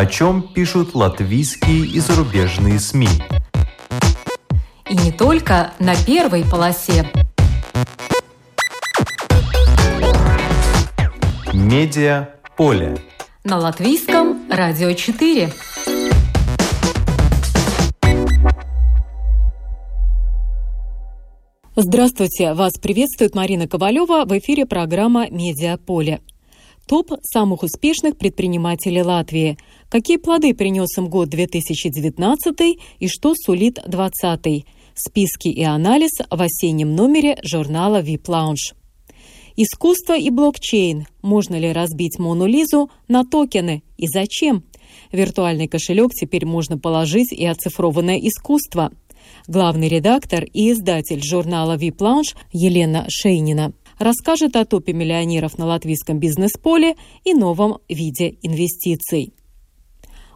о чем пишут латвийские и зарубежные СМИ. И не только на первой полосе. Медиа поле. На латвийском радио 4. Здравствуйте! Вас приветствует Марина Ковалева в эфире программа «Медиаполе». Топ самых успешных предпринимателей Латвии. Какие плоды принес им год 2019 и что сулит 2020? Списки и анализ в осеннем номере журнала VIP Lounge. Искусство и блокчейн. Можно ли разбить Мону Лизу на токены и зачем? Виртуальный кошелек теперь можно положить и оцифрованное искусство. Главный редактор и издатель журнала VIP Lounge Елена Шейнина расскажет о топе миллионеров на латвийском бизнес-поле и новом виде инвестиций.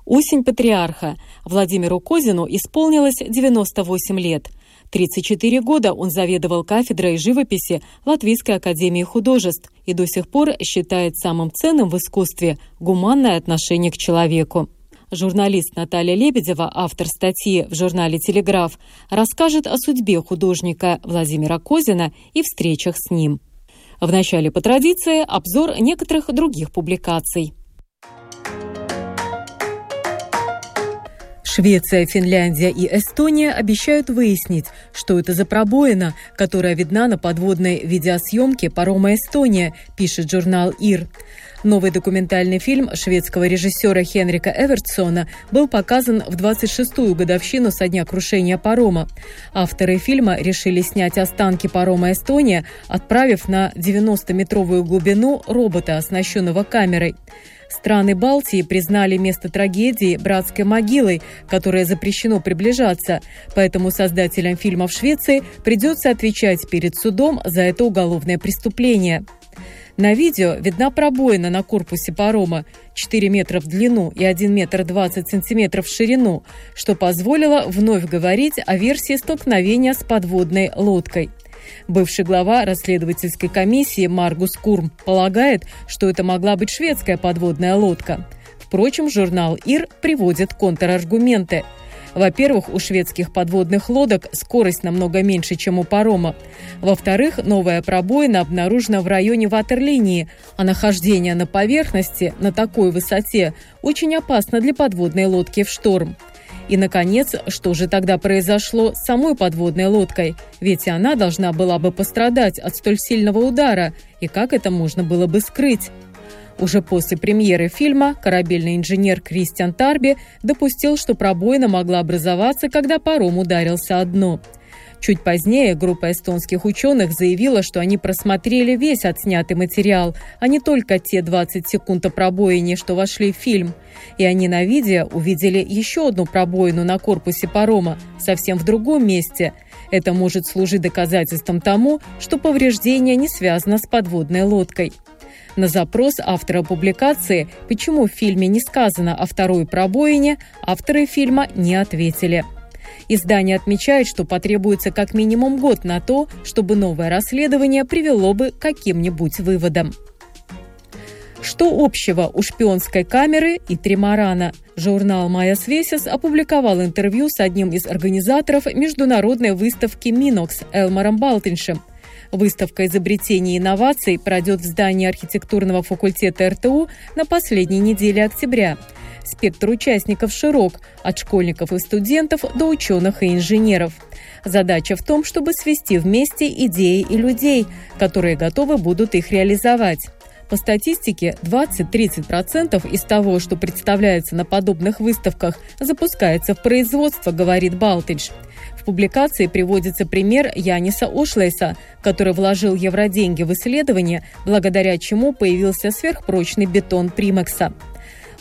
Осень патриарха. Владимиру Козину исполнилось 98 лет. 34 года он заведовал кафедрой живописи Латвийской академии художеств и до сих пор считает самым ценным в искусстве гуманное отношение к человеку. Журналист Наталья Лебедева, автор статьи в журнале «Телеграф», расскажет о судьбе художника Владимира Козина и встречах с ним. В начале по традиции обзор некоторых других публикаций. Швеция, Финляндия и Эстония обещают выяснить, что это за пробоина, которая видна на подводной видеосъемке парома «Эстония», пишет журнал «Ир». Новый документальный фильм шведского режиссера Хенрика Эвертсона был показан в 26-ю годовщину со дня крушения парома. Авторы фильма решили снять останки парома «Эстония», отправив на 90-метровую глубину робота, оснащенного камерой. Страны Балтии признали место трагедии братской могилой, которой запрещено приближаться, поэтому создателям фильма в Швеции придется отвечать перед судом за это уголовное преступление. На видео видна пробоина на корпусе парома. 4 метра в длину и 1 метр 20 сантиметров в ширину, что позволило вновь говорить о версии столкновения с подводной лодкой – Бывший глава расследовательской комиссии Маргус Курм полагает, что это могла быть шведская подводная лодка. Впрочем, журнал «Ир» приводит контраргументы. Во-первых, у шведских подводных лодок скорость намного меньше, чем у парома. Во-вторых, новая пробоина обнаружена в районе ватерлинии, а нахождение на поверхности на такой высоте очень опасно для подводной лодки в шторм. И, наконец, что же тогда произошло с самой подводной лодкой? Ведь она должна была бы пострадать от столь сильного удара, и как это можно было бы скрыть? Уже после премьеры фильма корабельный инженер Кристиан Тарби допустил, что пробоина могла образоваться, когда паром ударился о дно. Чуть позднее группа эстонских ученых заявила, что они просмотрели весь отснятый материал, а не только те 20 секунд о пробоине, что вошли в фильм. И они на видео увидели еще одну пробоину на корпусе парома, совсем в другом месте. Это может служить доказательством тому, что повреждение не связано с подводной лодкой. На запрос автора публикации, почему в фильме не сказано о второй пробоине, авторы фильма не ответили. Издание отмечает, что потребуется как минимум год на то, чтобы новое расследование привело бы к каким-нибудь выводам. Что общего у шпионской камеры и тримарана? Журнал «Майя Свесис» опубликовал интервью с одним из организаторов международной выставки «Минокс» Элмаром Балтиншем. Выставка изобретений и инноваций пройдет в здании архитектурного факультета РТУ на последней неделе октября – Спектр участников широк, от школьников и студентов до ученых и инженеров. Задача в том, чтобы свести вместе идеи и людей, которые готовы будут их реализовать. По статистике, 20-30% из того, что представляется на подобных выставках, запускается в производство, говорит Балтидж. В публикации приводится пример Яниса Ошлейса, который вложил евроденьги в исследование, благодаря чему появился сверхпрочный бетон Примекса.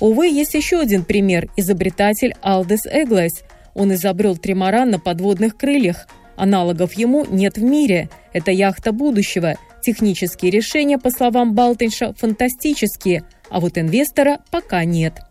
Увы, есть еще один пример – изобретатель Алдес Эглес. Он изобрел тримаран на подводных крыльях. Аналогов ему нет в мире. Это яхта будущего. Технические решения, по словам Балтенша, фантастические, а вот инвестора пока нет.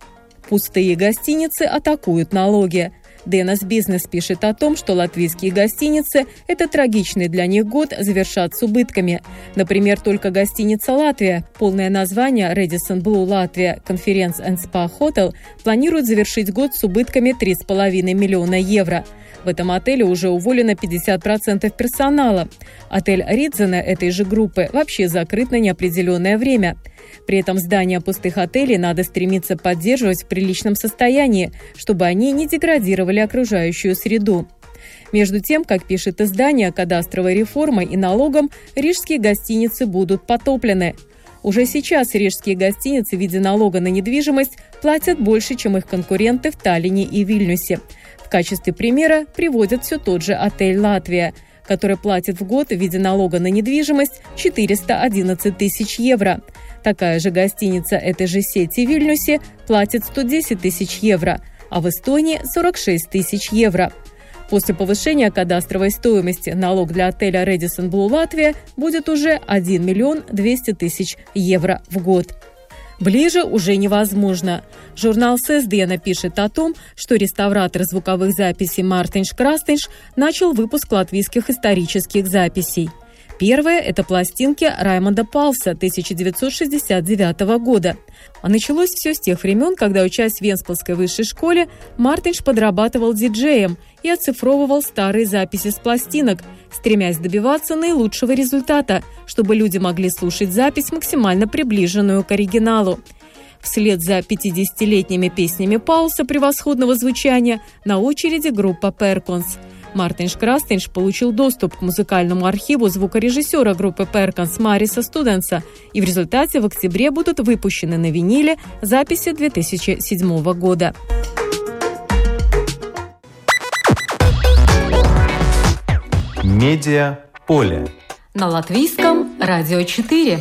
Пустые гостиницы атакуют налоги. Денас Бизнес пишет о том, что латвийские гостиницы – это трагичный для них год завершат с убытками. Например, только гостиница «Латвия», полное название Redison Blue Latvia Conference and Spa Hotel, планирует завершить год с убытками 3,5 миллиона евро. В этом отеле уже уволено 50% персонала. Отель Ридзена этой же группы вообще закрыт на неопределенное время – при этом здания пустых отелей надо стремиться поддерживать в приличном состоянии, чтобы они не деградировали окружающую среду. Между тем, как пишет издание, кадастровой реформой и налогом рижские гостиницы будут потоплены. Уже сейчас рижские гостиницы в виде налога на недвижимость платят больше, чем их конкуренты в Таллине и Вильнюсе. В качестве примера приводят все тот же отель «Латвия», который платит в год в виде налога на недвижимость 411 тысяч евро – Такая же гостиница этой же сети в Вильнюсе платит 110 тысяч евро, а в Эстонии 46 тысяч евро. После повышения кадастровой стоимости налог для отеля Redison Blue Латвия будет уже 1 миллион 200 тысяч евро в год. Ближе уже невозможно. Журнал ССД напишет о том, что реставратор звуковых записей Мартинш Крастинш начал выпуск латвийских исторических записей – Первая – это пластинки Раймонда Палса 1969 года. А началось все с тех времен, когда, учась в Венспилской высшей школе, Мартинш подрабатывал диджеем и оцифровывал старые записи с пластинок, стремясь добиваться наилучшего результата, чтобы люди могли слушать запись максимально приближенную к оригиналу. Вслед за 50-летними песнями Пауса превосходного звучания на очереди группа «Перконс». Мартинш Крастинш получил доступ к музыкальному архиву звукорежиссера группы Перканс Мариса Студенса, и в результате в октябре будут выпущены на виниле записи 2007 года. Медиа поле. На латвийском радио 4.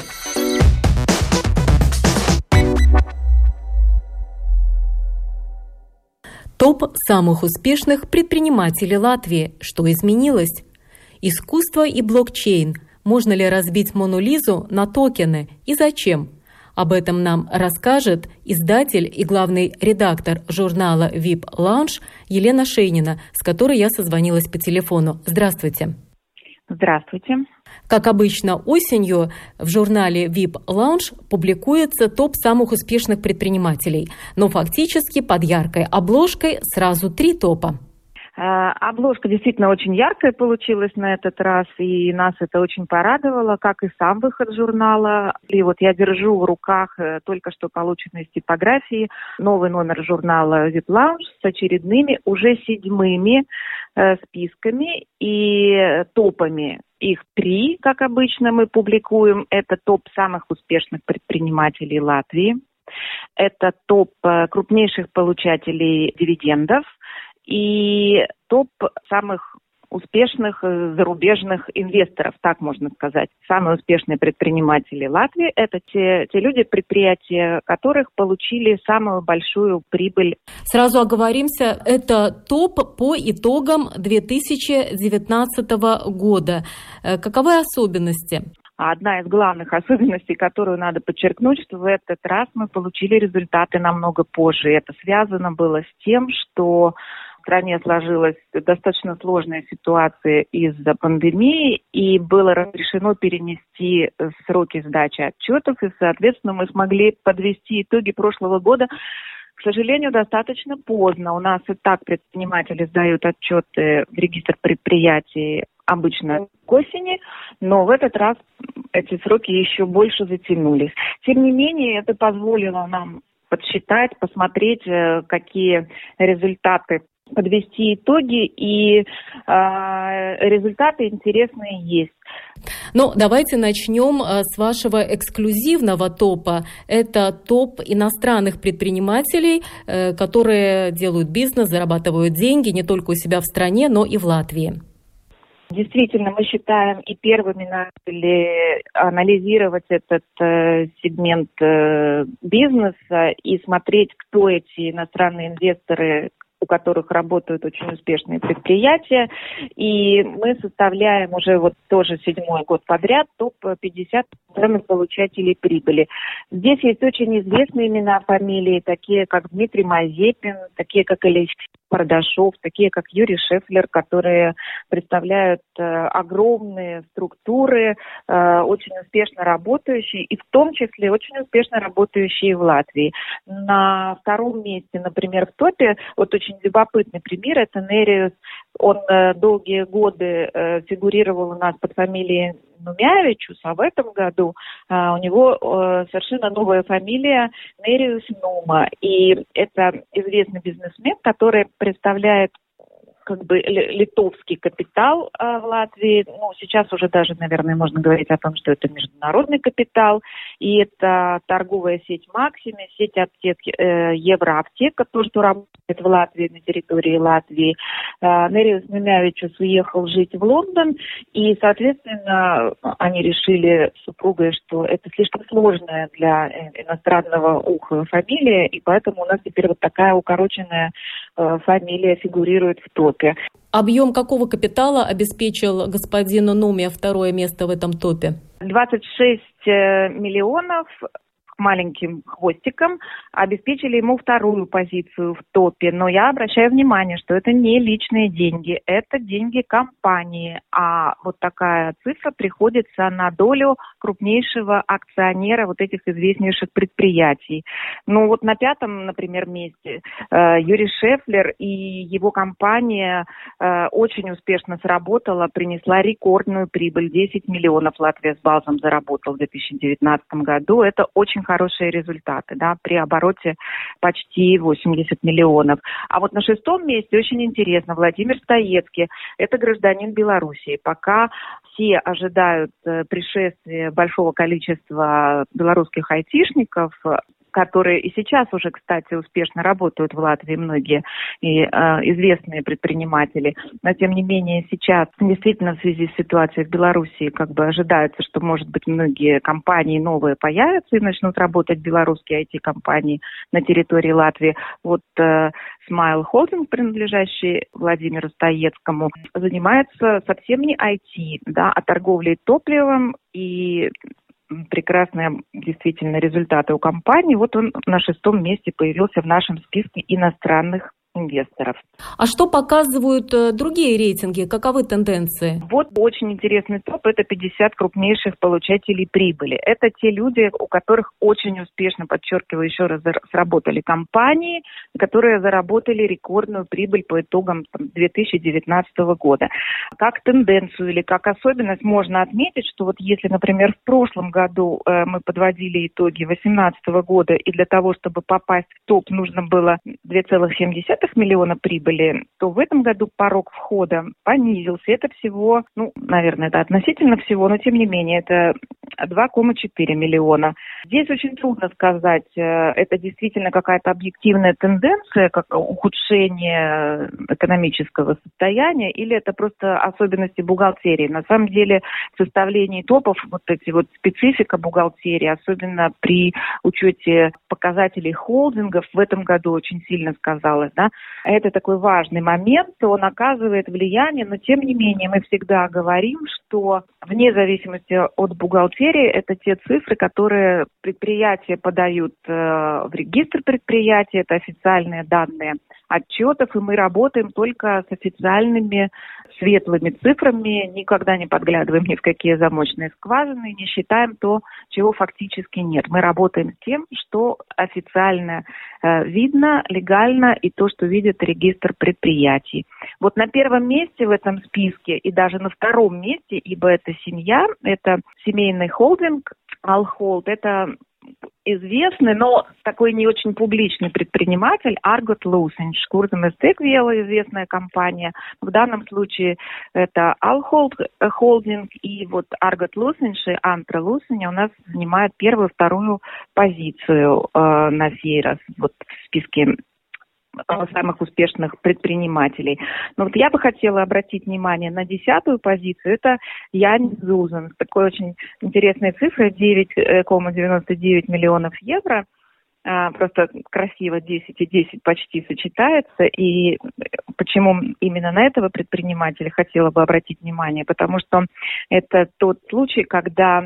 Топ самых успешных предпринимателей Латвии. Что изменилось? Искусство и блокчейн. Можно ли разбить Монолизу на токены и зачем? Об этом нам расскажет издатель и главный редактор журнала VIP Lounge Елена Шейнина, с которой я созвонилась по телефону. Здравствуйте. Здравствуйте. Как обычно, осенью в журнале VIP Lounge публикуется топ самых успешных предпринимателей, но фактически под яркой обложкой сразу три топа. Э, обложка действительно очень яркая получилась на этот раз, и нас это очень порадовало, как и сам выход журнала. И вот я держу в руках э, только что полученные из типографии новый номер журнала VIP Lounge с очередными, уже седьмыми э, списками и топами. Их три, как обычно мы публикуем. Это топ самых успешных предпринимателей Латвии. Это топ крупнейших получателей дивидендов – и топ самых успешных э, зарубежных инвесторов, так можно сказать. Самые успешные предприниматели Латвии – это те, те люди, предприятия которых получили самую большую прибыль. Сразу оговоримся, это топ по итогам 2019 года. Э, каковы особенности? Одна из главных особенностей, которую надо подчеркнуть, что в этот раз мы получили результаты намного позже. Это связано было с тем, что стране сложилась достаточно сложная ситуация из-за пандемии, и было разрешено перенести сроки сдачи отчетов, и, соответственно, мы смогли подвести итоги прошлого года к сожалению, достаточно поздно. У нас и так предприниматели сдают отчеты в регистр предприятий обычно к осени, но в этот раз эти сроки еще больше затянулись. Тем не менее, это позволило нам подсчитать, посмотреть, э, какие результаты подвести итоги, и э, результаты интересные есть. Ну, давайте начнем а, с вашего эксклюзивного топа. Это топ иностранных предпринимателей, э, которые делают бизнес, зарабатывают деньги не только у себя в стране, но и в Латвии. Действительно, мы считаем и первыми начали анализировать этот э, сегмент э, бизнеса и смотреть, кто эти иностранные инвесторы, у которых работают очень успешные предприятия. И мы составляем уже вот тоже седьмой год подряд топ-50 самых получателей прибыли. Здесь есть очень известные имена, фамилии, такие как Дмитрий Мазепин, такие как Алексей продажов, такие как Юрий Шефлер, которые представляют э, огромные структуры, э, очень успешно работающие, и в том числе очень успешно работающие в Латвии. На втором месте, например, в топе, вот очень любопытный пример, это Нериус. Он э, долгие годы э, фигурировал у нас под фамилией Нумявичус, а в этом году у него а, совершенно новая фамилия Нериус Нума. И это известный бизнесмен, который представляет как бы литовский капитал э, в Латвии. Ну, сейчас уже даже, наверное, можно говорить о том, что это международный капитал. И это торговая сеть Максиме, сеть аптек э, Евроаптека, тоже что работает в Латвии, на территории Латвии. Э, Нериус Мимявичус уехал жить в Лондон, и, соответственно, они решили с супругой, что это слишком сложная для э, иностранного уха фамилия, и поэтому у нас теперь вот такая укороченная э, фамилия фигурирует в топе топе. Объем какого капитала обеспечил господину Нумия второе место в этом топе? 26 э, миллионов маленьким хвостиком, обеспечили ему вторую позицию в топе. Но я обращаю внимание, что это не личные деньги, это деньги компании. А вот такая цифра приходится на долю крупнейшего акционера вот этих известнейших предприятий. Ну вот на пятом, например, месте э, Юрий Шефлер и его компания э, очень успешно сработала, принесла рекордную прибыль. 10 миллионов Латвия с базом заработал в 2019 году. Это очень хорошие результаты, да, при обороте почти 80 миллионов. А вот на шестом месте очень интересно Владимир Стоецкий. Это гражданин Белоруссии. Пока все ожидают э, пришествия большого количества белорусских айтишников, которые и сейчас уже, кстати, успешно работают в Латвии, многие и, э, известные предприниматели. Но, тем не менее, сейчас действительно в связи с ситуацией в Беларуси как бы ожидается, что, может быть, многие компании новые появятся и начнут работать белорусские IT-компании на территории Латвии. Вот э, Smile Holding, принадлежащий Владимиру Стоецкому, занимается совсем не IT, да, а торговлей топливом и прекрасные действительно результаты у компании. Вот он на шестом месте появился в нашем списке иностранных инвесторов. А что показывают э, другие рейтинги? Каковы тенденции? Вот очень интересный топ. Это 50 крупнейших получателей прибыли. Это те люди, у которых очень успешно, подчеркиваю еще раз, сработали компании, которые заработали рекордную прибыль по итогам там, 2019 года. Как тенденцию или как особенность можно отметить, что вот если, например, в прошлом году э, мы подводили итоги 2018 года, и для того, чтобы попасть в топ, нужно было 2,7 миллиона прибыли, то в этом году порог входа понизился. Это всего, ну, наверное, это относительно всего, но тем не менее, это 2,4 миллиона. Здесь очень трудно сказать, э, это действительно какая-то объективная тенденция, как ухудшение экономического состояния, или это просто особенности бухгалтерии. На самом деле в составлении топов вот эти вот специфика бухгалтерии, особенно при учете показателей холдингов, в этом году очень сильно сказалась. Да? Это такой важный момент, он оказывает влияние, но тем не менее мы всегда говорим, что вне зависимости от бухгалтерии, это те цифры, которые предприятия подают э, в регистр предприятия, это официальные данные отчетов, и мы работаем только с официальными светлыми цифрами, никогда не подглядываем ни в какие замочные скважины, не считаем то, чего фактически нет. Мы работаем с тем, что официально э, видно, легально, и то, что видит регистр предприятий. Вот на первом месте в этом списке и даже на втором месте, ибо это семья, это семейный холдинг, Алхолд, это известный, но такой не очень публичный предприниматель Аргот Лусинч, Курзам Эстеквела, известная компания. В данном случае это Алхолд Холдинг и вот Аргот Лусинч и Антра Лусиня у нас занимают первую, вторую позицию э, на сей раз вот в списке самых успешных предпринимателей. Но вот я бы хотела обратить внимание на десятую позицию. Это Ян Зузен с такой очень интересной цифрой 9,99 миллионов евро. А, просто красиво 10 и 10 почти сочетается. И почему именно на этого предпринимателя хотела бы обратить внимание? Потому что это тот случай, когда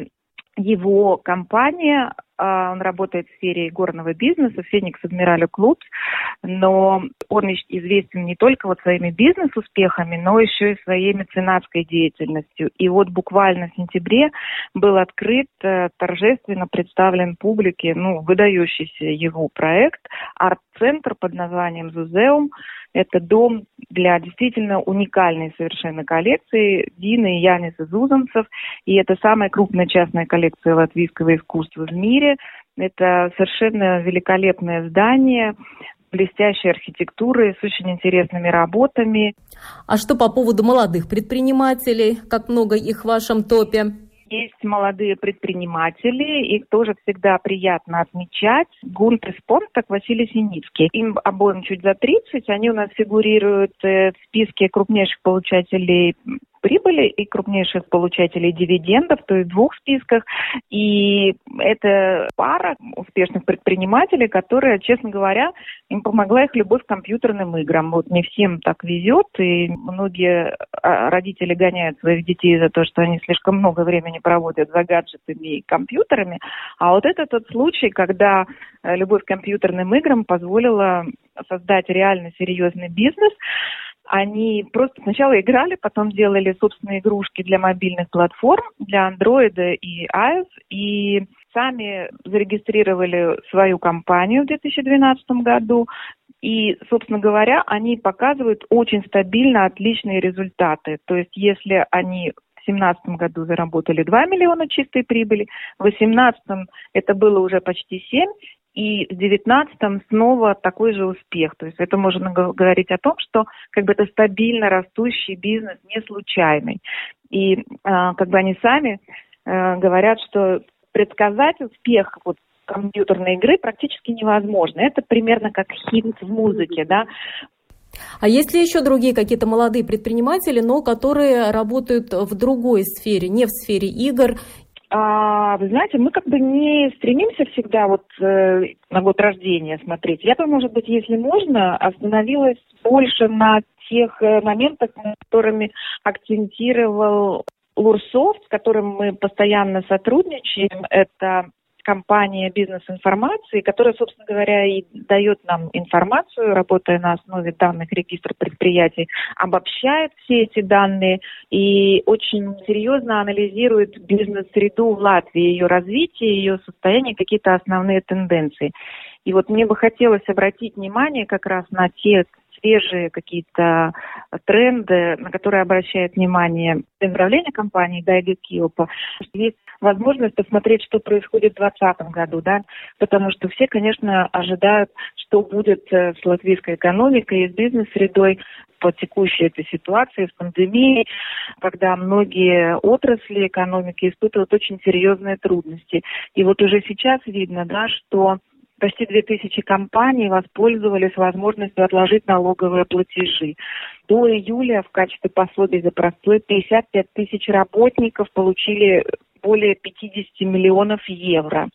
его компания он работает в сфере горного бизнеса, Феникс Адмиралю Клуб, но он известен не только вот своими бизнес-успехами, но еще и своей меценатской деятельностью. И вот буквально в сентябре был открыт, э, торжественно представлен публике, ну, выдающийся его проект, арт-центр под названием «Зузеум», это дом для действительно уникальной совершенно коллекции Дины и Яниса Зузанцев. И это самая крупная частная коллекция латвийского искусства в мире. Это совершенно великолепное здание, блестящей архитектурой, с очень интересными работами. А что по поводу молодых предпринимателей? Как много их в вашем топе? Есть молодые предприниматели, их тоже всегда приятно отмечать. Гунт и Спонтак, Василий Синицкий. Им обоим чуть за 30, они у нас фигурируют э, в списке крупнейших получателей прибыли и крупнейших получателей дивидендов, то есть в двух списках. И это пара успешных предпринимателей, которая, честно говоря, им помогла их любовь к компьютерным играм. Вот не всем так везет, и многие а, родители гоняют своих детей за то, что они слишком много времени проводят за гаджетами и компьютерами. А вот это тот случай, когда э, любовь к компьютерным играм позволила создать реально серьезный бизнес, они просто сначала играли, потом делали собственные игрушки для мобильных платформ, для Android и iOS, и сами зарегистрировали свою компанию в 2012 году. И, собственно говоря, они показывают очень стабильно отличные результаты. То есть, если они в 2017 году заработали 2 миллиона чистой прибыли, в 2018 это было уже почти 7, и в девятнадцатом снова такой же успех. То есть это можно говорить о том, что как бы это стабильно растущий бизнес, не случайный. И а, как бы они сами а, говорят, что предсказать успех вот компьютерной игры практически невозможно. Это примерно как хит в музыке, да. А есть ли еще другие какие-то молодые предприниматели, но которые работают в другой сфере, не в сфере игр а, вы знаете, мы как бы не стремимся всегда вот э, на год рождения смотреть. Я бы, может быть, если можно, остановилась больше на тех э, моментах, которыми акцентировал Лурсофт, с которым мы постоянно сотрудничаем. Это компания бизнес-информации, которая, собственно говоря, и дает нам информацию, работая на основе данных регистра предприятий, обобщает все эти данные и очень серьезно анализирует бизнес-среду в Латвии, ее развитие, ее состояние, какие-то основные тенденции. И вот мне бы хотелось обратить внимание как раз на те свежие какие-то тренды, на которые обращает внимание управление компании Дайга Киопа. Есть возможность посмотреть, что происходит в 2020 году, да, потому что все, конечно, ожидают, что будет э, с латвийской экономикой и с бизнес-средой по текущей этой ситуации с пандемией, когда многие отрасли экономики испытывают очень серьезные трудности. И вот уже сейчас видно, да, что почти 2000 компаний воспользовались возможностью отложить налоговые платежи. До июля в качестве пособий за простой 55 тысяч работников получили более 50 миллионов евро.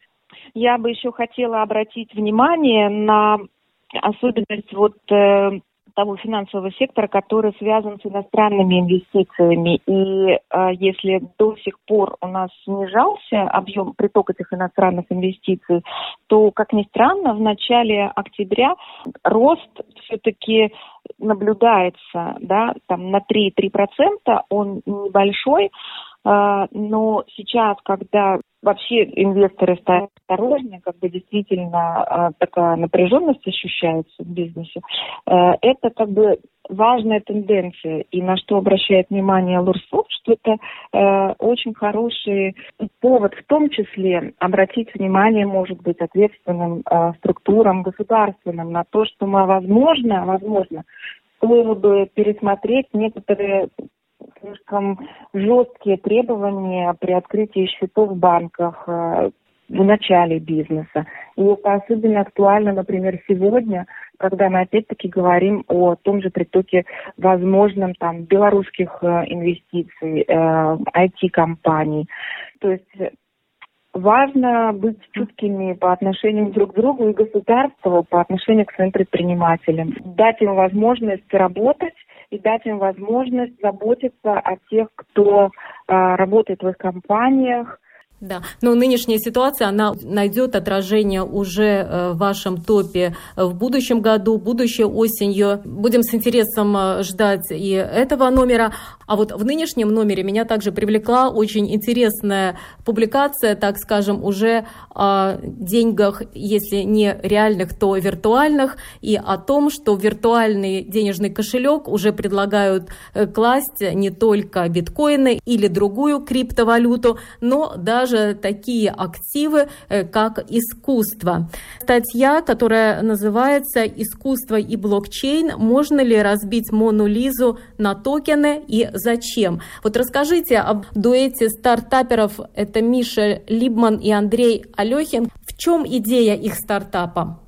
Я бы еще хотела обратить внимание на особенность вот э, того финансового сектора, который связан с иностранными инвестициями. И э, если до сих пор у нас снижался объем приток этих иностранных инвестиций, то, как ни странно, в начале октября рост все-таки наблюдается, да, там на 3-3%, он небольшой, а, но сейчас, когда вообще инвесторы стали осторожнее, как бы действительно а, такая напряженность ощущается в бизнесе, а, это как бы важная тенденция. И на что обращает внимание Лурсов, что это очень хороший повод в том числе обратить внимание, может быть, ответственным структурам государственным на то, что мы, возможно, возможно, стоило бы пересмотреть некоторые слишком жесткие требования при открытии счетов в банках э, в начале бизнеса. И это особенно актуально, например, сегодня, когда мы опять-таки говорим о том же притоке возможном там белорусских э, инвестиций, э, IT-компаний. То есть важно быть чуткими по отношению друг к другу и государству по отношению к своим предпринимателям. Дать им возможность работать и дать им возможность заботиться о тех, кто э, работает в их компаниях. Да, но нынешняя ситуация, она найдет отражение уже э, в вашем топе в будущем году, будущей осенью. Будем с интересом э, ждать и этого номера. А вот в нынешнем номере меня также привлекла очень интересная публикация, так скажем, уже о деньгах, если не реальных, то виртуальных, и о том, что виртуальный денежный кошелек уже предлагают э, класть не только биткоины или другую криптовалюту, но даже даже такие активы, э, как искусство. Статья, которая называется «Искусство и блокчейн. Можно ли разбить Мону Лизу на токены и зачем?». Вот расскажите об дуэте стартаперов. Это Миша Либман и Андрей Алехин. В чем идея их стартапа?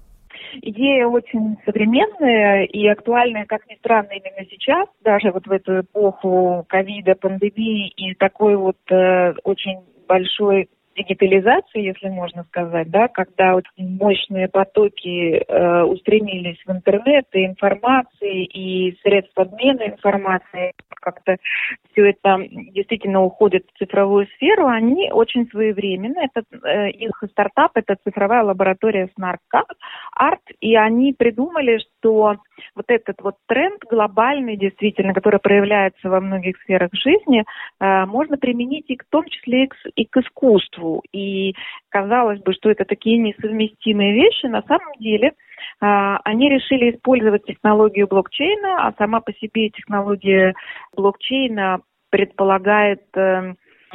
Идея очень современная и актуальная, как ни странно, именно сейчас, даже вот в эту эпоху ковида, пандемии и такой вот э, очень большой дигитализации, если можно сказать, да, когда вот мощные потоки э, устремились в интернет и информации, и средств обмена информацией, как-то все это действительно уходит в цифровую сферу, они очень своевременно. Это, э, их стартап – это цифровая лаборатория Snark Art, и они придумали, что вот этот вот тренд глобальный, действительно, который проявляется во многих сферах жизни, э, можно применить и в том числе и к искусству. И казалось бы, что это такие несовместимые вещи, на самом деле э, они решили использовать технологию блокчейна, а сама по себе технология блокчейна предполагает э,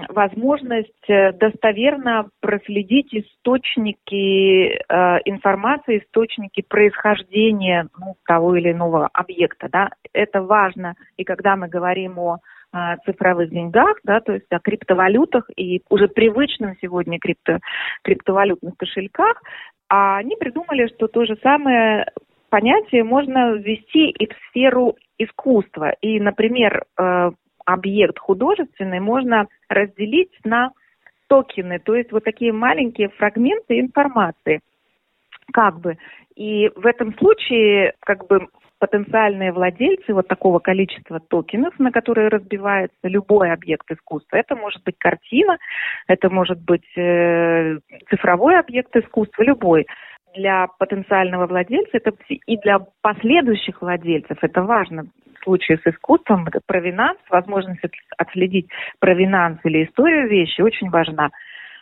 возможность э, достоверно проследить источники э, информации, источники происхождения ну, того или иного объекта. Да? Это важно, и когда мы говорим о цифровых деньгах, да, то есть о криптовалютах и уже привычным сегодня крипто, криптовалютных кошельках, а они придумали, что то же самое понятие можно ввести и в сферу искусства. И, например, э, объект художественный можно разделить на токены, то есть вот такие маленькие фрагменты информации. Как бы. И в этом случае как бы потенциальные владельцы вот такого количества токенов, на которые разбивается любой объект искусства. Это может быть картина, это может быть э, цифровой объект искусства, любой для потенциального владельца это и для последующих владельцев это важно. В случае с искусством провинанс, возможность отследить провинанс или историю вещи очень важна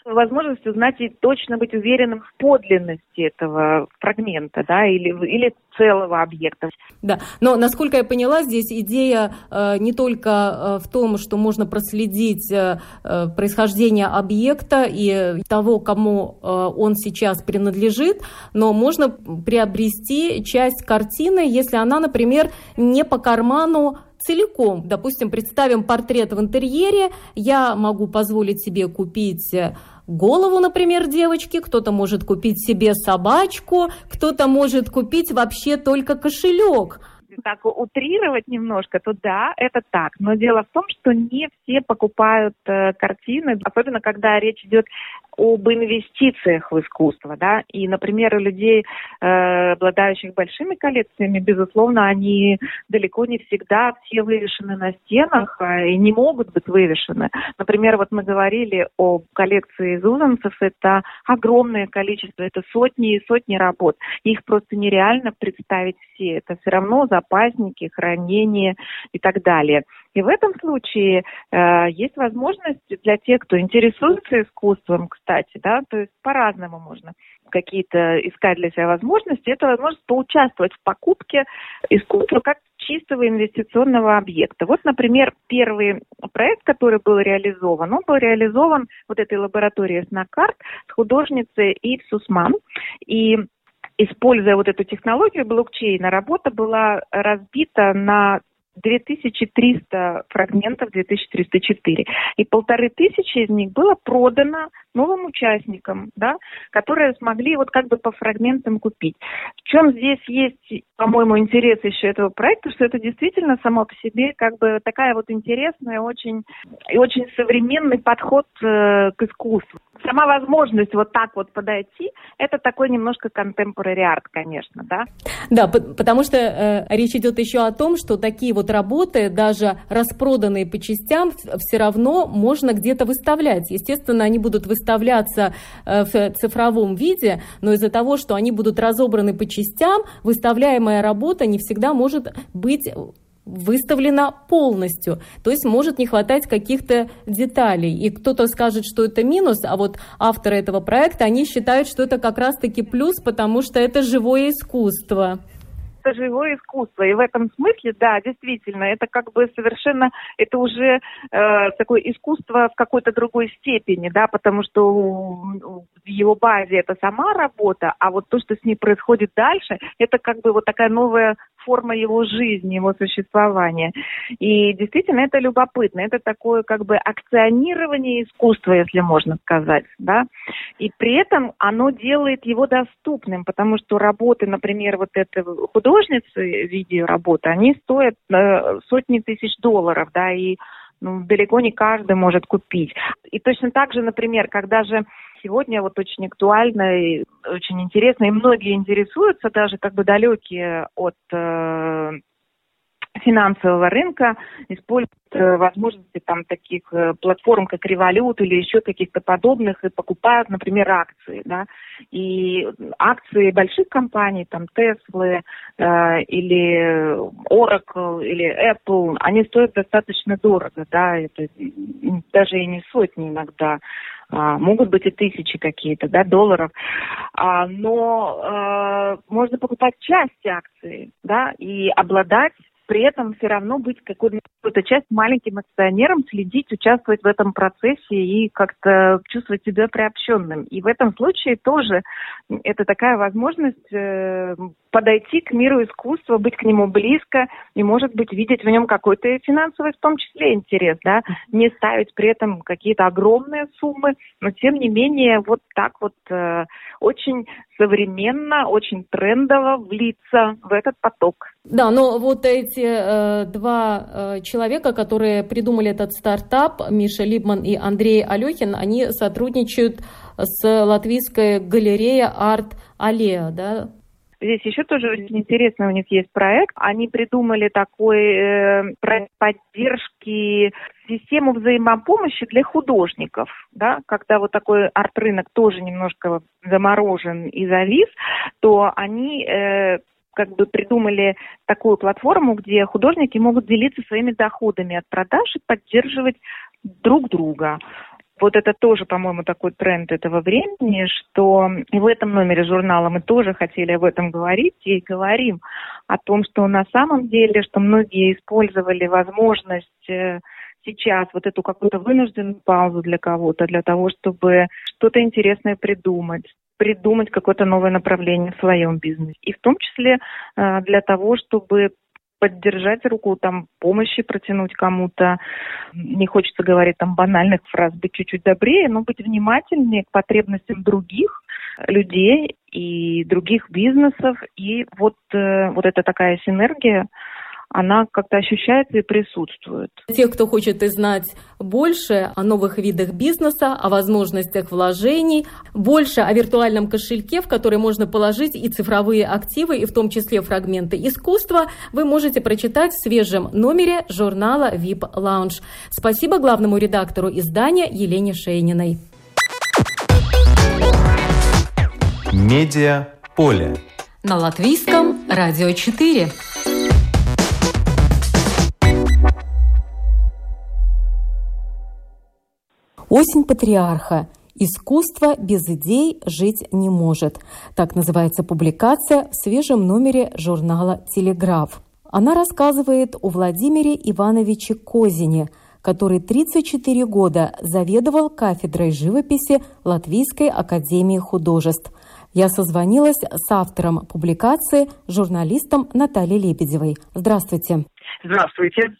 возможность узнать и точно быть уверенным в подлинности этого фрагмента, да, или, или целого объекта. Да, но насколько я поняла, здесь идея э, не только э, в том, что можно проследить э, э происхождение объекта и того, кому э, он сейчас принадлежит, но можно приобрести часть картины, если она, например, не по карману целиком. Допустим, представим портрет в интерьере, я могу позволить себе купить э, голову, например, девочки, кто-то может купить себе собачку, кто-то может купить вообще только кошелек так утрировать немножко, то да, это так. Но дело в том, что не все покупают э, картины, особенно когда речь идет об инвестициях в искусство, да, и, например, у людей, э, обладающих большими коллекциями, безусловно, они далеко не всегда все вывешены на стенах э, и не могут быть вывешены. Например, вот мы говорили о коллекции зузанцев, это огромное количество, это сотни и сотни работ. Их просто нереально представить все. Это все равно запасники, хранение и так далее. И в этом случае э, есть возможность для тех, кто интересуется искусством, кстати, да, то есть по-разному можно какие-то искать для себя возможности, это возможность поучаствовать в покупке искусства как чистого инвестиционного объекта. Вот, например, первый проект, который был реализован, он был реализован вот этой лабораторией Снакарт с художницей Ив Сусман. И используя вот эту технологию блокчейна, работа была разбита на 2300 фрагментов, 2304. И полторы тысячи из них было продано новым участникам, да, которые смогли вот как бы по фрагментам купить. В чем здесь есть, по-моему, интерес еще этого проекта, что это действительно само по себе как бы такая вот интересная, очень и очень современный подход э, к искусству. Сама возможность вот так вот подойти, это такой немножко contemporary art, конечно, да? Да, потому что э, речь идет еще о том, что такие вот вот работы, даже распроданные по частям, все равно можно где-то выставлять. Естественно, они будут выставляться э, в цифровом виде, но из-за того, что они будут разобраны по частям, выставляемая работа не всегда может быть выставлена полностью. То есть может не хватать каких-то деталей. И кто-то скажет, что это минус, а вот авторы этого проекта, они считают, что это как раз-таки плюс, потому что это живое искусство это живое искусство. И в этом смысле, да, действительно, это как бы совершенно, это уже э, такое искусство в какой-то другой степени, да, потому что в его базе это сама работа, а вот то, что с ней происходит дальше, это как бы вот такая новая форма его жизни, его существования. И действительно это любопытно. Это такое как бы акционирование искусства, если можно сказать. Да? И при этом оно делает его доступным, потому что работы, например, вот этой художницы видеоработы, они стоят э, сотни тысяч долларов, да, и ну, далеко не каждый может купить. И точно так же, например, когда же сегодня вот очень актуально и очень интересно, и многие интересуются, даже как бы далекие от э, финансового рынка используют э, возможности там таких э, платформ, как Револют или еще каких-то подобных, и покупают, например, акции, да, и акции больших компаний, там Tesla э, или Oracle или Apple, они стоят достаточно дорого, да, это даже и не сотни иногда, а, могут быть и тысячи какие-то, да, долларов, а, но а, можно покупать часть акции, да, и обладать при этом все равно быть какой-то часть маленьким акционером, следить, участвовать в этом процессе и как-то чувствовать себя приобщенным. И в этом случае тоже это такая возможность э, подойти к миру искусства, быть к нему близко и, может быть, видеть в нем какой-то финансовый, в том числе, интерес, да, не ставить при этом какие-то огромные суммы, но, тем не менее, вот так вот э, очень современно, очень трендово влиться в этот поток. Да, но вот эти э, два э, человека, которые придумали этот стартап, Миша Либман и Андрей Алехин, они сотрудничают с латвийской галереей Арт Аллея, да? Здесь еще тоже очень интересно, у них есть проект. Они придумали такой э, проект поддержки систему взаимопомощи для художников, да, когда вот такой арт-рынок тоже немножко заморожен и завис, то они э, как бы придумали такую платформу, где художники могут делиться своими доходами от продаж и поддерживать друг друга. Вот это тоже, по-моему, такой тренд этого времени, что и в этом номере журнала мы тоже хотели об этом говорить и говорим о том, что на самом деле, что многие использовали возможность э, сейчас вот эту какую-то вынужденную паузу для кого-то, для того, чтобы что-то интересное придумать, придумать какое-то новое направление в своем бизнесе. И в том числе э, для того, чтобы поддержать руку, там, помощи протянуть кому-то. Не хочется говорить там банальных фраз, быть чуть-чуть добрее, но быть внимательнее к потребностям других людей и других бизнесов. И вот, э, вот эта такая синергия, она как-то ощущается и присутствует. Тех, кто хочет знать больше о новых видах бизнеса, о возможностях вложений, больше о виртуальном кошельке, в который можно положить и цифровые активы, и в том числе фрагменты искусства, вы можете прочитать в свежем номере журнала VIP Lounge. Спасибо главному редактору издания Елене Шейниной. Медиа поле. На латвийском радио 4. Осень патриарха. Искусство без идей жить не может. Так называется публикация в свежем номере журнала «Телеграф». Она рассказывает о Владимире Ивановиче Козине, который 34 года заведовал кафедрой живописи Латвийской академии художеств. Я созвонилась с автором публикации, журналистом Натальей Лебедевой. Здравствуйте. Здравствуйте.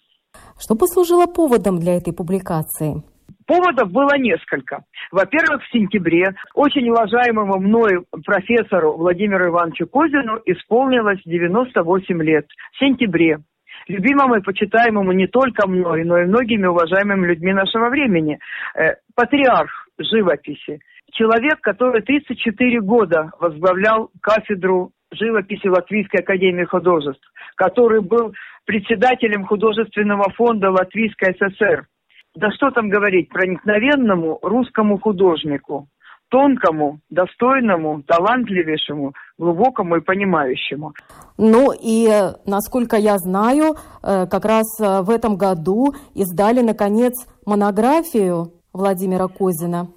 Что послужило поводом для этой публикации? Поводов было несколько. Во-первых, в сентябре очень уважаемому мною профессору Владимиру Ивановичу Козину исполнилось 98 лет. В сентябре. Любимому и почитаемому не только мной, но и многими уважаемыми людьми нашего времени. Э, патриарх живописи. Человек, который 34 года возглавлял кафедру живописи Латвийской академии художеств, который был председателем художественного фонда Латвийской ССР. Да что там говорить, проникновенному русскому художнику, тонкому, достойному, талантливейшему, глубокому и понимающему. Ну и, насколько я знаю, э, как раз э, в этом году издали, наконец, монографию Владимира Козина.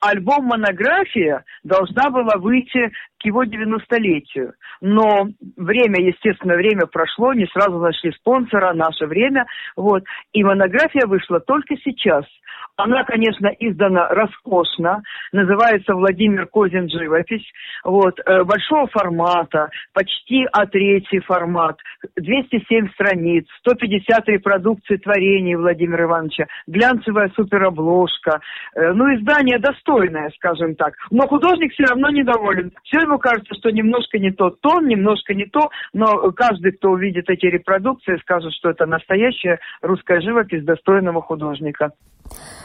Альбом «Монография» должна была выйти его 90-летию. Но время, естественно, время прошло, не сразу нашли спонсора, наше время. Вот. И монография вышла только сейчас. Она, конечно, издана роскошно, называется «Владимир Козин. Живопись». Вот. Э, большого формата, почти А3 формат, 207 страниц, 150 репродукций творений Владимира Ивановича, глянцевая суперобложка. Э, ну, издание достойное, скажем так. Но художник все равно недоволен. Все ему кажется, что немножко не тот тон, немножко не то, но каждый, кто увидит эти репродукции, скажет, что это настоящая русская живопись достойного художника.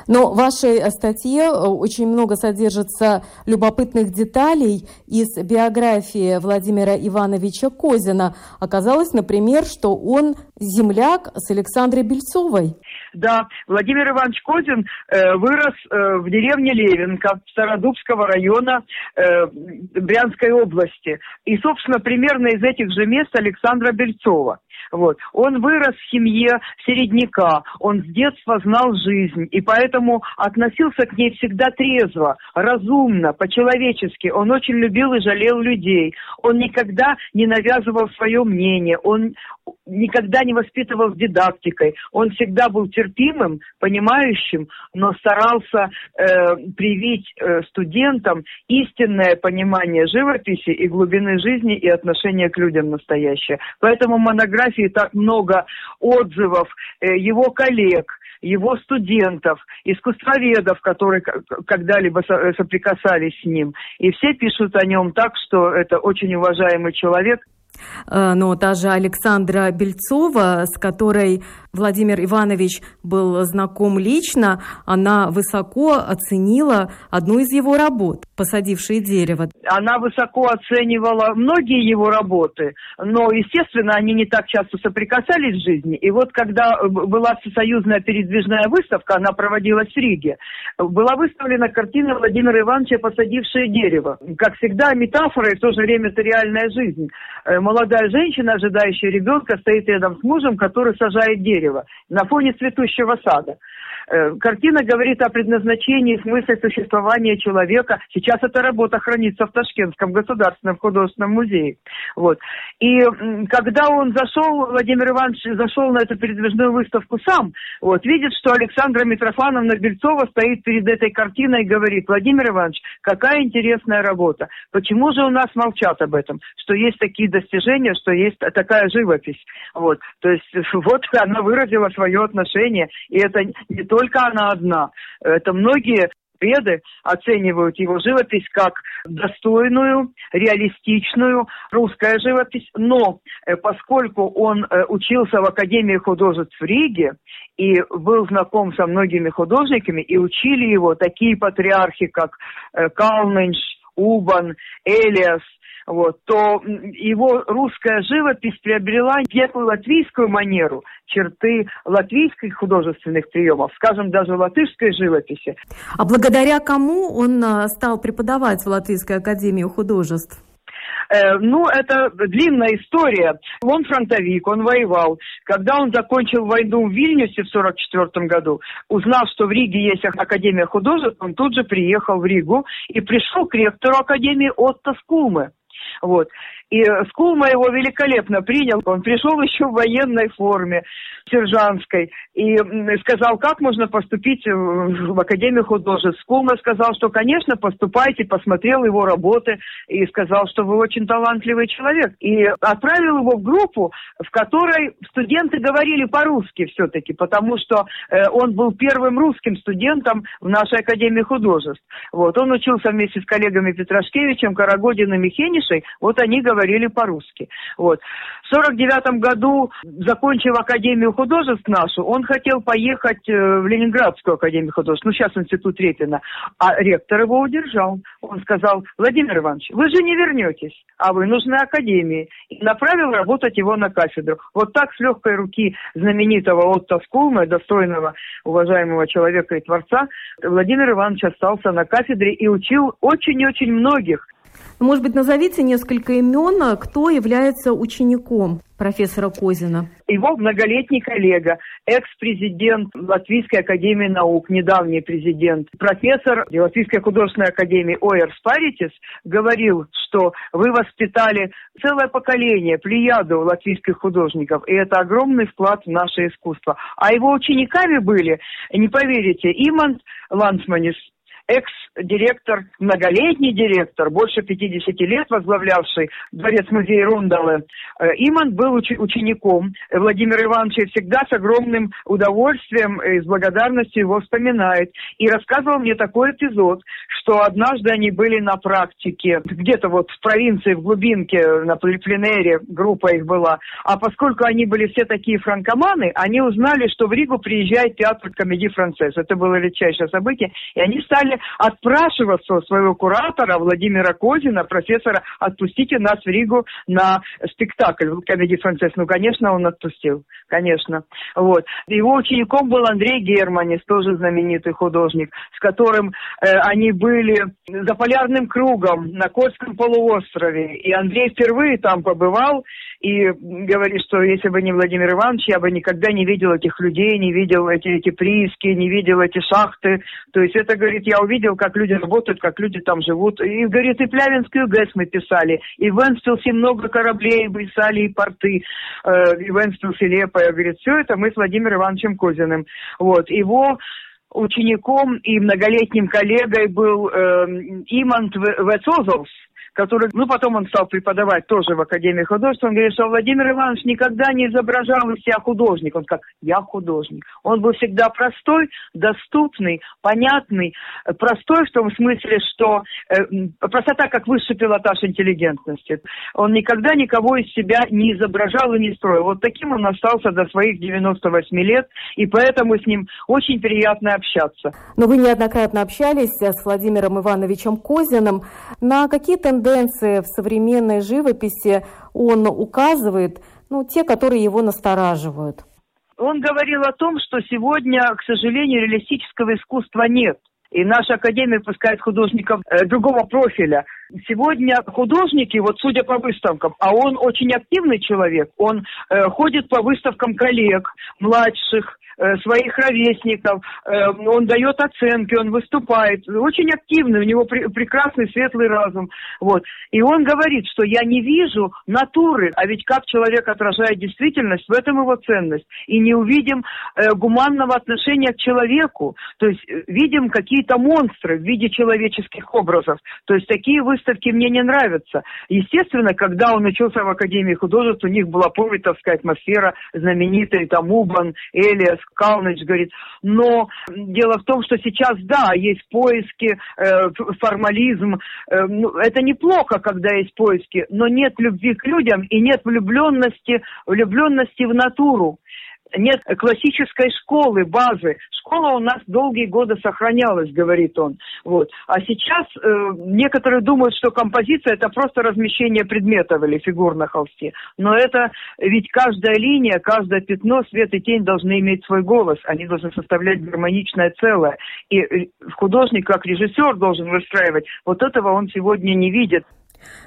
Но в вашей статье э, очень много содержится любопытных деталей из биографии Владимира Ивановича Козина. Оказалось, например, что он земляк с Александрой Бельцовой. Да, Владимир Иванович Козин э, вырос э, в деревне Левенко Стародубского района э, Брянской области. И, собственно, примерно из этих же мест Александра Бельцова. Вот. Он вырос в семье середняка, он с детства знал жизнь, и поэтому относился к ней всегда трезво, разумно, по-человечески. Он очень любил и жалел людей. Он никогда не навязывал свое мнение, он никогда не воспитывал дидактикой. Он всегда был терпимым, понимающим, но старался э, привить э, студентам истинное понимание живописи и глубины жизни и отношения к людям настоящее. Поэтому монография фотографии так много отзывов э, его коллег, его студентов, искусствоведов, которые когда-либо соприкасались с ним. И все пишут о нем так, что это очень уважаемый человек. Э, но та же Александра Бельцова, с которой Владимир Иванович был знаком лично, она высоко оценила одну из его работ «Посадившие дерево». Она высоко оценивала многие его работы, но, естественно, они не так часто соприкасались в жизни. И вот когда была всесоюзная передвижная выставка, она проводилась в Риге, была выставлена картина Владимира Ивановича «Посадившее дерево». Как всегда, метафора и в то же время это реальная жизнь. Э, молодая женщина, ожидающая ребенка, стоит рядом с мужем, который сажает дерево на фоне цветущего сада. Э, картина говорит о предназначении и смысле существования человека. Сейчас эта работа хранится в Ташкентском государственном художественном музее. Вот. И когда он зашел, Владимир Иванович зашел на эту передвижную выставку сам, вот, видит, что Александра Митрофановна Бельцова стоит перед этой картиной и говорит, Владимир Иванович, какая интересная работа. Почему же у нас молчат об этом? Что есть такие достижения, что есть такая живопись. Вот. То есть вот она выразила свое отношение. И это не то только она одна. Это многие преды оценивают его живопись как достойную, реалистичную русская живопись, но э, поскольку он э, учился в Академии художеств в Риге и был знаком со многими художниками, и учили его такие патриархи, как э, Калменш, Убан, Элиас, вот, то его русская живопись приобрела некую латвийскую манеру, черты латвийских художественных приемов, скажем, даже латышской живописи. А благодаря кому он а, стал преподавать в Латвийской академии художеств? Э, ну, это длинная история. Он фронтовик, он воевал. Когда он закончил войну в Вильнюсе в 1944 году, узнал, что в Риге есть Академия художеств, он тут же приехал в Ригу и пришел к ректору Академии Отто Скулмы. Вот. И Скулма его великолепно принял. Он пришел еще в военной форме, сержантской, и сказал, как можно поступить в Академию художеств. Скулма сказал, что, конечно, поступайте, посмотрел его работы и сказал, что вы очень талантливый человек. И отправил его в группу, в которой студенты говорили по-русски все-таки, потому что э, он был первым русским студентом в нашей Академии художеств. Вот. Он учился вместе с коллегами Петрашкевичем, Карагодиным и Хенишей. Вот они говорили говорили по-русски. Вот. В 49 году, закончив Академию художеств нашу, он хотел поехать э, в Ленинградскую Академию художеств, ну сейчас Институт Репина, а ректор его удержал. Он сказал, Владимир Иванович, вы же не вернетесь, а вы нужны Академии. И направил работать его на кафедру. Вот так с легкой руки знаменитого Отто Скулма, достойного, уважаемого человека и творца, Владимир Иванович остался на кафедре и учил очень-очень многих. Может быть, назовите несколько имен, кто является учеником профессора Козина? Его многолетний коллега, экс-президент Латвийской академии наук, недавний президент, профессор Латвийской художественной академии Оэр Спаритис говорил, что вы воспитали целое поколение, плеяду латвийских художников, и это огромный вклад в наше искусство. А его учениками были, не поверите, Иман Лансманис, экс-директор, многолетний директор, больше 50 лет возглавлявший дворец-музей Рундалы. Э, Иман был уч- учеником Владимира Ивановича и всегда с огромным удовольствием и с благодарностью его вспоминает. И рассказывал мне такой эпизод, что однажды они были на практике, где-то вот в провинции, в глубинке, на пленэре, группа их была. А поскольку они были все такие франкоманы, они узнали, что в Ригу приезжает театр комедии «Францесс». Это было величайшее событие. И они стали отпрашиваться у своего куратора Владимира Козина, профессора, отпустите нас в Ригу на спектакль комедии «Францесс». Ну, конечно, он отпустил, конечно. Вот. Его учеником был Андрей Германис, тоже знаменитый художник, с которым э, они были за полярным кругом на Кольском полуострове. И Андрей впервые там побывал и говорит, что если бы не Владимир Иванович, я бы никогда не видел этих людей, не видел эти, эти прииски, не видел эти шахты. То есть это, говорит, я увидел, как люди работают, как люди там живут. И, говорит, и Плявинскую ГЭС мы писали, и в Энспилсе много кораблей писали, и порты, э, и в Энспилсе Лепая. Говорит, все это мы с Владимиром Ивановичем Козиным. Вот, его учеником и многолетним коллегой был э, Имант Вецозовс, который, ну, потом он стал преподавать тоже в Академии художеств, он говорит, что Владимир Иванович никогда не изображал из себя художник. Он как, я художник. Он был всегда простой, доступный, понятный. Простой в том смысле, что э, простота как высший пилотаж интеллигентности. Он никогда никого из себя не изображал и не строил. Вот таким он остался до своих 98 лет, и поэтому с ним очень приятно общаться. Но вы неоднократно общались с Владимиром Ивановичем Козиным. На какие тенденции тенденции в современной живописи он указывает, ну, те, которые его настораживают? Он говорил о том, что сегодня, к сожалению, реалистического искусства нет. И наша академия пускает художников э, другого профиля. Сегодня художники, вот судя по выставкам, а он очень активный человек, он э, ходит по выставкам коллег, младших, Э, своих ровесников, э, он дает оценки, он выступает, очень активный, у него прекрасный светлый разум. Вот. И он говорит, что я не вижу натуры, а ведь как человек отражает действительность, в этом его ценность. И не увидим э, гуманного отношения к человеку, то есть видим какие-то монстры в виде человеческих образов. То есть такие выставки мне не нравятся. Естественно, когда он учился в Академии художеств, у них была повитовская атмосфера, знаменитый там Убан, Элиас, Калныч говорит. Но дело в том, что сейчас, да, есть поиски, э, формализм. Э, ну, это неплохо, когда есть поиски, но нет любви к людям и нет влюбленности, влюбленности в натуру нет классической школы, базы. Школа у нас долгие годы сохранялась, говорит он. Вот. А сейчас э, некоторые думают, что композиция это просто размещение предметов или фигур на холсте. Но это ведь каждая линия, каждое пятно, свет и тень должны иметь свой голос. Они должны составлять гармоничное целое. И э, художник, как режиссер, должен выстраивать. Вот этого он сегодня не видит.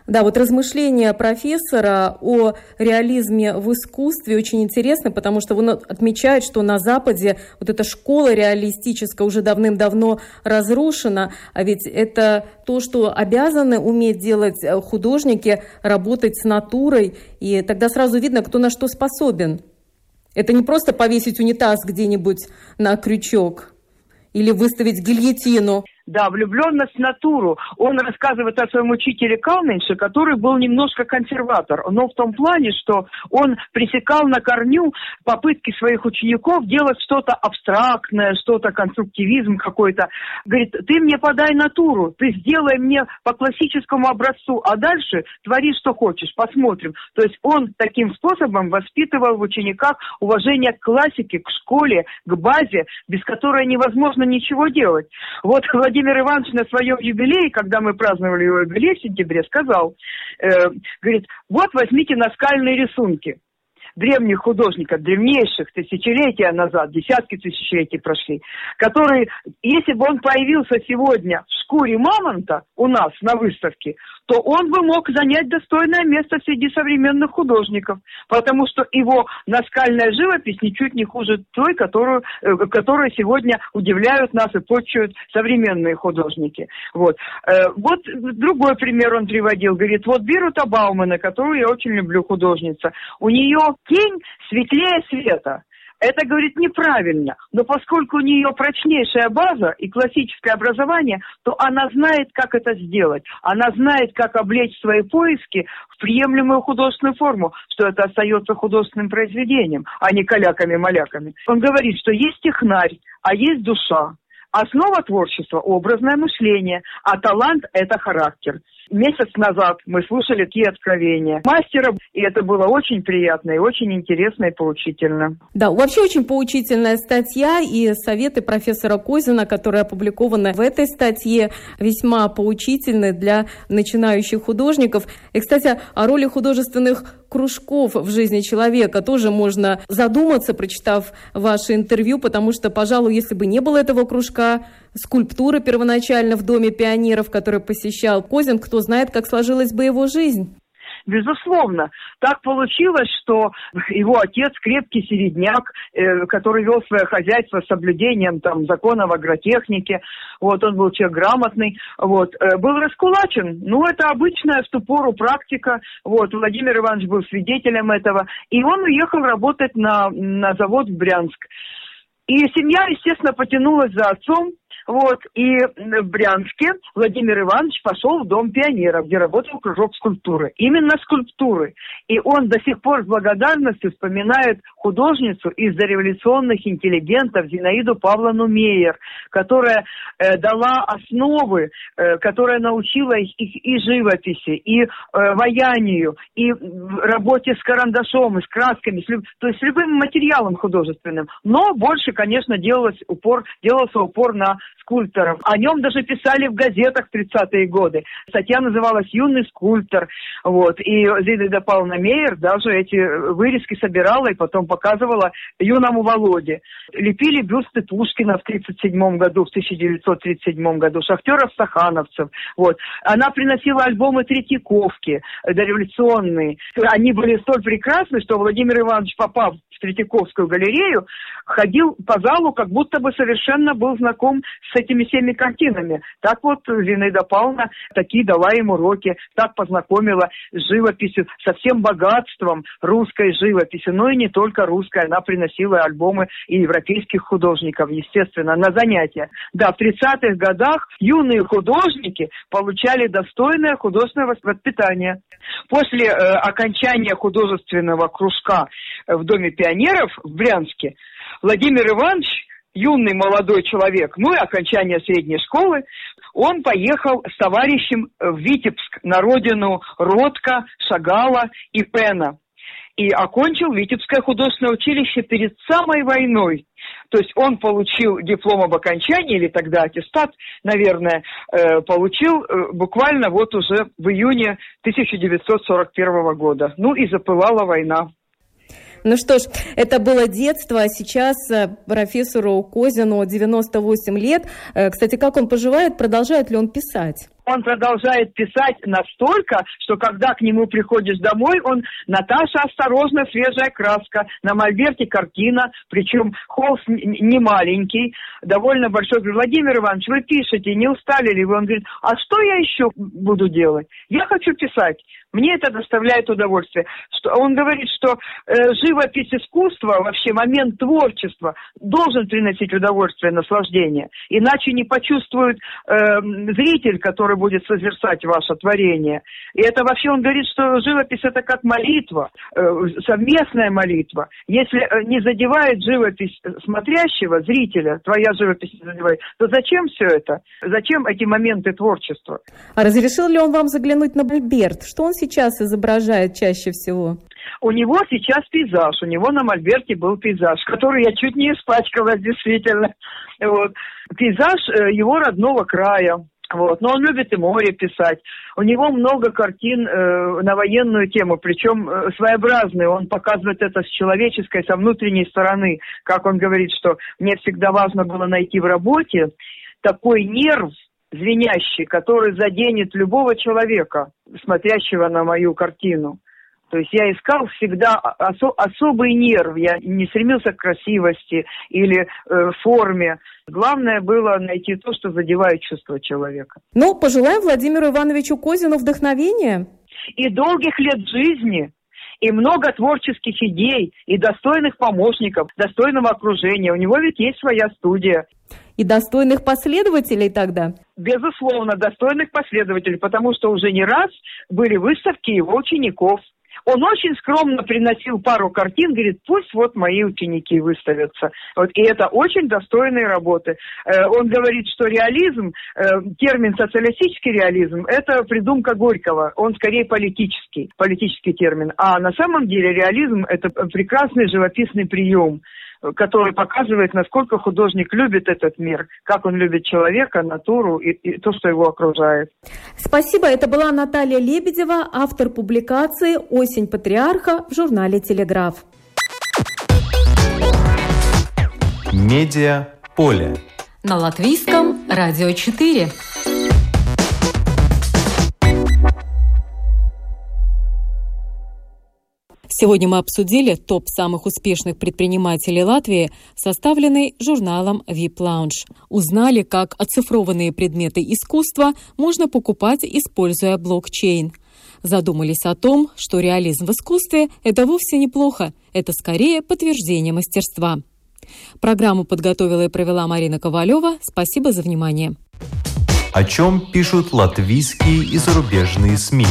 Да, вот размышления профессора о реализме в искусстве очень интересны, потому что он отмечает, что на Западе вот эта школа реалистическая уже давным-давно разрушена, а ведь это то, что обязаны уметь делать э, художники, работать с натурой, и тогда сразу видно, кто на что способен. Это не просто повесить унитаз где-нибудь на крючок или выставить гильотину. Да, влюбленность в натуру. Он рассказывает о своем учителе Калменше, который был немножко консерватор, но в том плане, что он пресекал на корню попытки своих учеников делать что-то абстрактное, что-то конструктивизм какой-то. Говорит, ты мне подай натуру, ты сделай мне по классическому образцу, а дальше твори, что хочешь, посмотрим. То есть он таким способом воспитывал в учениках уважение к классике, к школе, к базе, без которой невозможно ничего делать. Вот Владимир Иванович на своем юбилее, когда мы праздновали его юбилей в сентябре, сказал, э, говорит, вот возьмите наскальные рисунки древних художников, древнейших, тысячелетия назад, десятки тысячелетий прошли, который, если бы он появился сегодня в шкуре мамонта у нас на выставке, то он бы мог занять достойное место среди современных художников, потому что его наскальная живопись ничуть не хуже той, которую, э, которую сегодня удивляют нас и почуют современные художники. Вот. Э, вот другой пример он приводил. Говорит, вот Бирута Баумана, которую я очень люблю, художница, у нее тень светлее света. Это, говорит, неправильно. Но поскольку у нее прочнейшая база и классическое образование, то она знает, как это сделать. Она знает, как облечь свои поиски в приемлемую художественную форму, что это остается художественным произведением, а не каляками-маляками. Он говорит, что есть технарь, а есть душа. Основа творчества – образное мышление, а талант – это характер. Месяц назад мы слушали такие откровения мастера, и это было очень приятно и очень интересно и поучительно. Да, вообще очень поучительная статья и советы профессора Козина, которые опубликованы в этой статье, весьма поучительны для начинающих художников. И, кстати, о роли художественных кружков в жизни человека тоже можно задуматься, прочитав ваше интервью, потому что, пожалуй, если бы не было этого кружка, скульптуры первоначально в Доме пионеров, который посещал Козин, кто знает, как сложилась бы его жизнь. Безусловно. Так получилось, что его отец, крепкий середняк, э, который вел свое хозяйство с соблюдением там, законов агротехники, вот, он был человек грамотный, вот, э, был раскулачен. Ну, это обычная в ту пору практика. Вот, Владимир Иванович был свидетелем этого. И он уехал работать на, на завод в Брянск. И семья, естественно, потянулась за отцом, вот, и в Брянске Владимир Иванович пошел в Дом пионеров, где работал кружок скульптуры. Именно скульптуры. И он до сих пор с благодарностью вспоминает художницу из дореволюционных интеллигентов Зинаиду Павловну Мейер, которая э, дала основы, э, которая научила их, их и живописи, и э, ваянию, и работе с карандашом, и с красками, с люб... то есть с любым материалом художественным. Но больше, конечно, делалось упор, делался упор на скульптором. О нем даже писали в газетах в 30-е годы. Статья называлась «Юный скульптор». Вот. И Зинаида Павловна Мейер даже эти вырезки собирала и потом показывала юному Володе. Лепили бюсты Пушкина в 1937 году, в 1937 году, шахтеров-стахановцев. Вот. Она приносила альбомы Третьяковки, дореволюционные. Они были столь прекрасны, что Владимир Иванович, попав в Третьяковскую галерею, ходил по залу, как будто бы совершенно был знаком с этими всеми картинами. Так вот Зинаида Павловна такие дала им уроки, так познакомила с живописью, со всем богатством русской живописи. Но и не только русской, она приносила альбомы и европейских художников, естественно, на занятия. Да, в 30-х годах юные художники получали достойное художественное воспитание. После э, окончания художественного кружка в Доме пионеров в Брянске Владимир Иванович юный молодой человек, ну и окончание средней школы, он поехал с товарищем в Витебск на родину Ротко, Шагала и Пена. И окончил Витебское художественное училище перед самой войной. То есть он получил диплом об окончании, или тогда аттестат, наверное, э, получил э, буквально вот уже в июне 1941 года. Ну и запылала война. Ну что ж, это было детство, а сейчас э, профессору Козину 98 лет. Э, кстати, как он поживает, продолжает ли он писать? Он продолжает писать настолько, что когда к нему приходишь домой, он «Наташа, осторожно, свежая краска». На мольберте картина, причем холст не маленький, довольно большой. Владимир Иванович, вы пишете, не устали ли вы? Он говорит, а что я еще буду делать? Я хочу писать. Мне это доставляет удовольствие. Что, он говорит, что э, живопись искусства, вообще момент творчества должен приносить удовольствие, наслаждение. Иначе не почувствует э, зритель, который будет созерцать ваше творение. И это вообще он говорит, что живопись это как молитва, э, совместная молитва. Если э, не задевает живопись смотрящего, зрителя, твоя живопись не задевает, то зачем все это? Зачем эти моменты творчества? А разрешил ли он вам заглянуть на Бальберт? Что он сейчас изображает чаще всего? У него сейчас пейзаж, у него на мольберте был пейзаж, который я чуть не испачкалась, действительно. Вот. Пейзаж э, его родного края. Вот. Но он любит и море писать. У него много картин э, на военную тему, причем э, своеобразные. Он показывает это с человеческой, со внутренней стороны. Как он говорит, что мне всегда важно было найти в работе такой нерв, звенящий, который заденет любого человека, смотрящего на мою картину. То есть я искал всегда осо- особый нерв, я не стремился к красивости или э, форме. Главное было найти то, что задевает чувство человека. Ну, пожелаем Владимиру Ивановичу Козину вдохновения. И долгих лет жизни, и много творческих идей, и достойных помощников, достойного окружения. У него ведь есть своя студия. И достойных последователей тогда? Безусловно, достойных последователей, потому что уже не раз были выставки его учеников. Он очень скромно приносил пару картин, говорит, пусть вот мои ученики выставятся. Вот, и это очень достойные работы. Э, он говорит, что реализм, э, термин социалистический реализм, это придумка Горького. Он скорее политический, политический термин. А на самом деле реализм это прекрасный живописный прием который показывает, насколько художник любит этот мир, как он любит человека, натуру и, и то, что его окружает. Спасибо. Это была Наталья Лебедева, автор публикации «Осень патриарха» в журнале «Телеграф». Медиа поле. На латвийском радио 4. Сегодня мы обсудили топ самых успешных предпринимателей Латвии, составленный журналом VIP Lounge. Узнали, как оцифрованные предметы искусства можно покупать, используя блокчейн. Задумались о том, что реализм в искусстве – это вовсе неплохо, это скорее подтверждение мастерства. Программу подготовила и провела Марина Ковалева. Спасибо за внимание. О чем пишут латвийские и зарубежные СМИ?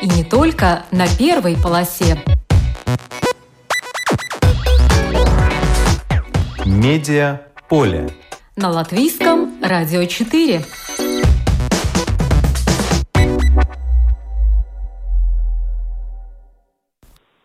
И не только на первой полосе. Медиа поле. На латвийском радио 4.